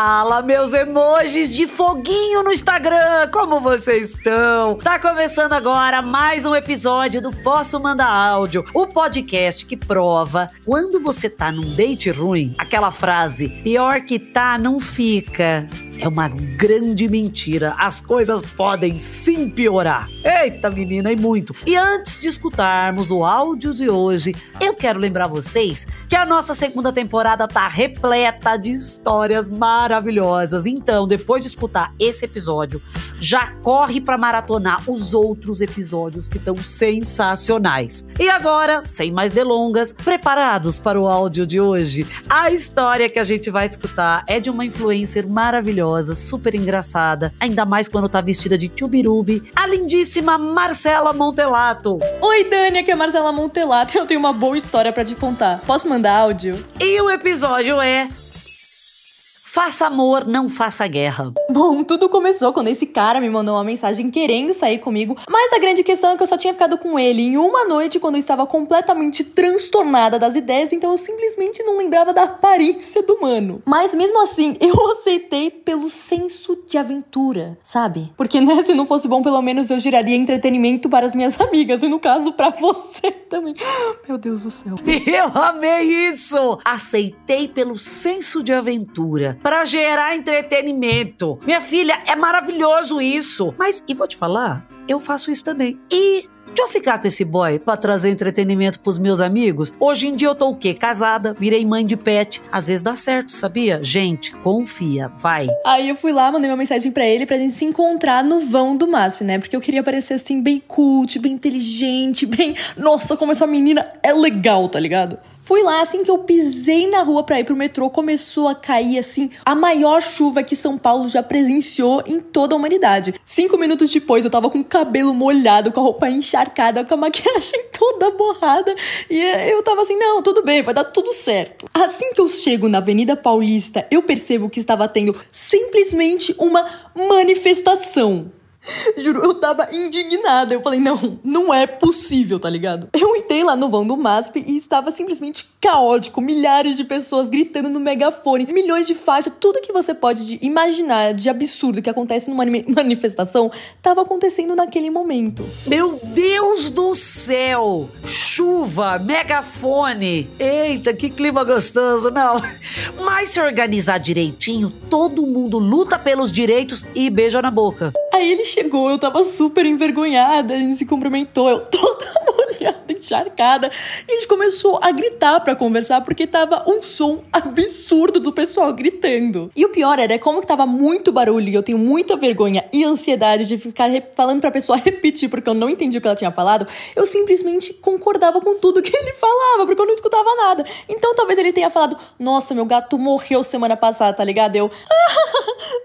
Fala, meus emojis de foguinho no Instagram, como vocês estão? Tá começando agora mais um episódio do Posso Mandar Áudio, o podcast que prova quando você tá num date ruim, aquela frase, pior que tá, não fica é uma grande mentira. As coisas podem sim piorar. Eita, menina, e muito. E antes de escutarmos o áudio de hoje, eu quero lembrar vocês que a nossa segunda temporada tá repleta de histórias maravilhosas. Então, depois de escutar esse episódio, já corre para maratonar os outros episódios que estão sensacionais. E agora, sem mais delongas, preparados para o áudio de hoje? A história que a gente vai escutar é de uma influencer maravilhosa maravilhosa, super engraçada, ainda mais quando tá vestida de tchubirubi, a lindíssima Marcela Montelato. Oi, Dani, aqui é a Marcela Montelato e eu tenho uma boa história para te contar. Posso mandar áudio? E o episódio é Faça amor, não faça guerra. Bom, tudo começou quando esse cara me mandou uma mensagem querendo sair comigo, mas a grande questão é que eu só tinha ficado com ele em uma noite quando eu estava completamente transtornada das ideias, então eu simplesmente não lembrava da aparência do mano. Mas mesmo assim, eu aceitei pelo senso de aventura, sabe? Porque, né, se não fosse bom, pelo menos eu giraria entretenimento para as minhas amigas, e no caso, para você também. Meu Deus do céu. Eu amei isso! Aceitei pelo senso de aventura para gerar entretenimento. Minha filha, é maravilhoso isso. Mas, e vou te falar, eu faço isso também. E Deixa eu ficar com esse boy pra trazer entretenimento pros meus amigos. Hoje em dia eu tô o quê? Casada, virei mãe de pet. Às vezes dá certo, sabia? Gente, confia, vai. Aí eu fui lá, mandei uma mensagem para ele pra gente se encontrar no vão do MASP, né? Porque eu queria parecer assim, bem cult, bem inteligente, bem. Nossa, como essa menina é legal, tá ligado? Fui lá, assim que eu pisei na rua pra ir pro metrô, começou a cair, assim, a maior chuva que São Paulo já presenciou em toda a humanidade. Cinco minutos depois, eu tava com o cabelo molhado, com a roupa encharcada, com a maquiagem toda borrada. E eu tava assim, não, tudo bem, vai dar tudo certo. Assim que eu chego na Avenida Paulista, eu percebo que estava tendo simplesmente uma manifestação Juro, eu tava indignada. Eu falei, não, não é possível, tá ligado? Eu entrei lá no vão do MASP e estava simplesmente caótico. Milhares de pessoas gritando no megafone, milhões de faixas, tudo que você pode imaginar de absurdo que acontece numa manifestação tava acontecendo naquele momento. Meu Deus do céu! Chuva, megafone. Eita, que clima gostoso, não. Mas se organizar direitinho, todo mundo luta pelos direitos e beija na boca. Aí ele chegou, eu tava super envergonhada, a gente se cumprimentou, eu toda molhada, encharcada. E a gente começou a gritar para conversar, porque tava um som absurdo do pessoal gritando. E o pior era como que tava muito barulho e eu tenho muita vergonha e ansiedade de ficar falando pra pessoa repetir, porque eu não entendi o que ela tinha falado. Eu simplesmente concordava com tudo que ele falava, porque eu não escutava nada. Então talvez ele tenha falado: Nossa, meu gato morreu semana passada, tá ligado? Eu.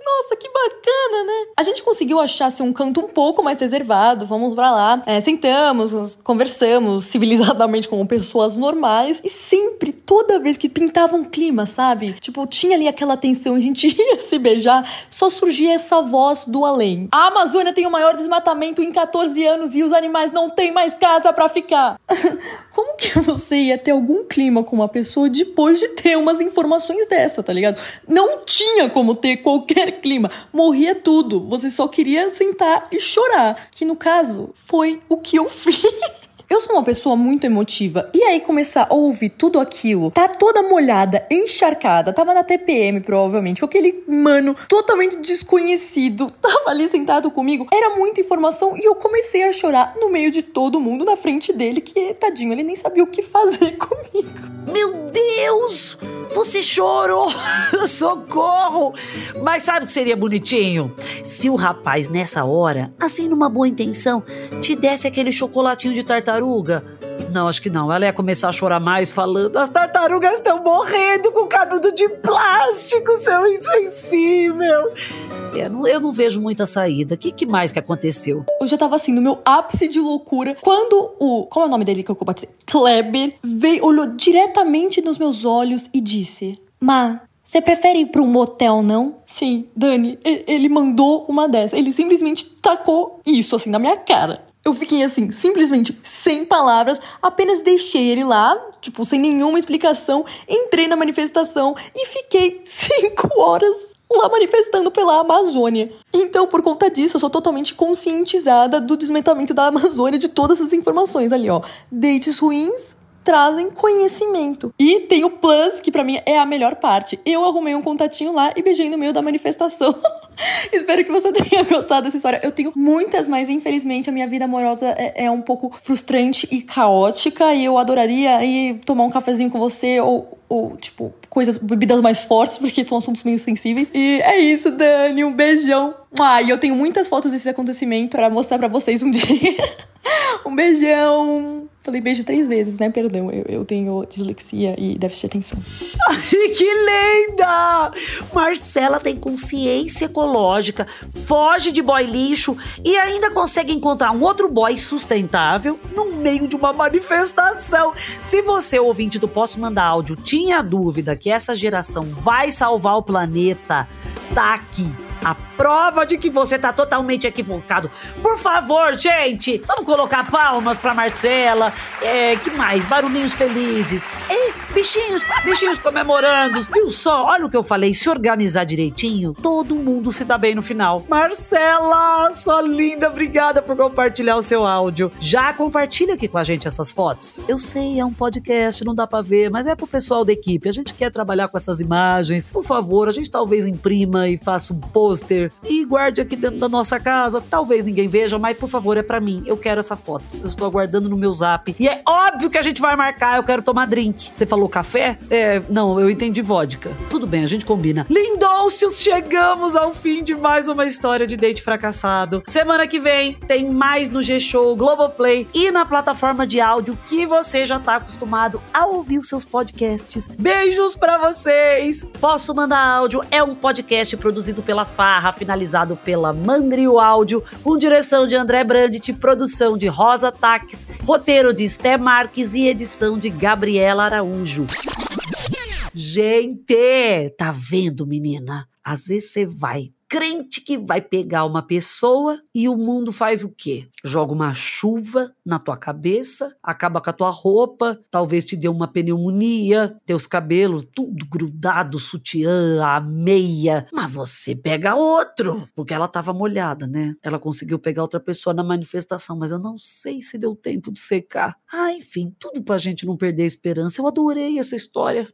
Nossa, que bacana, né? A gente conseguiu achar assim, um canto um pouco mais reservado, vamos pra lá. É, sentamos, conversamos civilizadamente como pessoas normais e sempre, toda vez que pintava um clima, sabe? Tipo, tinha ali aquela tensão, a gente ia se beijar, só surgia essa voz do além. A Amazônia tem o maior desmatamento em 14 anos e os animais não têm mais casa para ficar. Como que você ia ter algum clima com uma pessoa depois de ter umas informações dessa, tá ligado? Não tinha como ter qualquer clima. Morria tudo. Você só queria sentar e chorar. Que no caso foi o que eu fiz. Eu sou uma pessoa muito emotiva. E aí começar a ouvir tudo aquilo, tá toda molhada, encharcada, tava na TPM provavelmente, com aquele mano totalmente desconhecido, tava ali sentado comigo. Era muita informação e eu comecei a chorar no meio de todo mundo na frente dele, que tadinho, ele nem sabia o que fazer comigo. Meu Deus! Você chorou! Socorro! Mas sabe o que seria bonitinho? Se o rapaz, nessa hora, assim numa boa intenção, te desse aquele chocolatinho de tartaruga. Não, acho que não. Ela ia começar a chorar mais, falando: as tartarugas estão morrendo com canudo de plástico, seu insensível. Não, eu não vejo muita saída. O que, que, mais que aconteceu? Eu já tava assim, no meu ápice de loucura, quando o. Como é o nome dele que eu combatei? Kleber veio, olhou diretamente nos meus olhos e disse: Ma, você prefere ir pra um motel, não? Sim, Dani, ele mandou uma dessa. Ele simplesmente tacou isso assim na minha cara. Eu fiquei assim, simplesmente sem palavras, apenas deixei ele lá, tipo, sem nenhuma explicação, entrei na manifestação e fiquei cinco horas lá manifestando pela Amazônia. Então, por conta disso, eu sou totalmente conscientizada do desmatamento da Amazônia, de todas as informações ali, ó. Dates ruins, trazem conhecimento. E tem o plus, que para mim é a melhor parte. Eu arrumei um contatinho lá e beijei no meio da manifestação. Espero que você tenha gostado dessa história. Eu tenho muitas, mas infelizmente a minha vida amorosa é, é, um pouco frustrante e caótica. E eu adoraria ir tomar um cafezinho com você ou, ou tipo, coisas, bebidas mais fortes, porque são assuntos meio sensíveis. E é isso, Dani. Um beijão. Ah, e eu tenho muitas fotos desse acontecimento para mostrar para vocês um dia. um beijão. Falei beijo três vezes, né? Perdão, eu, eu tenho dislexia e déficit de atenção. Ai, que linda! Marcela tem consciência ecológica, foge de boy lixo e ainda consegue encontrar um outro boy sustentável no meio de uma manifestação. Se você, ouvinte do Posso Mandar Áudio, tinha dúvida que essa geração vai salvar o planeta, tá aqui a prova de que você tá totalmente equivocado. Por favor, gente, vamos colocar palmas pra Marcela. É, que mais? Barulhinhos felizes. Ei, bichinhos, bichinhos comemorando. Viu só? Olha o que eu falei. Se organizar direitinho, todo mundo se dá bem no final. Marcela, sua linda, obrigada por compartilhar o seu áudio. Já compartilha aqui com a gente essas fotos. Eu sei, é um podcast, não dá pra ver, mas é pro pessoal da equipe. A gente quer trabalhar com essas imagens. Por favor, a gente talvez imprima e faça um post e guarde aqui dentro da nossa casa. Talvez ninguém veja, mas por favor, é para mim. Eu quero essa foto. Eu estou aguardando no meu zap. E é óbvio que a gente vai marcar. Eu quero tomar drink. Você falou café? É, não, eu entendi vodka. Tudo bem, a gente combina. Lindôncios, chegamos ao fim de mais uma história de date fracassado. Semana que vem tem mais no G-Show, Globoplay e na plataforma de áudio que você já tá acostumado a ouvir os seus podcasts. Beijos para vocês! Posso mandar áudio? É um podcast produzido pela Farra, finalizado pela Mandrio Áudio, com direção de André Brandt, produção de Rosa Taques, roteiro de Sté Marques e edição de Gabriela Araújo. Gente, tá vendo, menina? Às vezes você vai crente que vai pegar uma pessoa e o mundo faz o quê? Joga uma chuva na tua cabeça, acaba com a tua roupa, talvez te dê uma pneumonia, teus cabelos tudo grudado, sutiã, a meia, mas você pega outro, porque ela tava molhada, né? Ela conseguiu pegar outra pessoa na manifestação, mas eu não sei se deu tempo de secar. Ah, enfim, tudo pra gente não perder a esperança. Eu adorei essa história.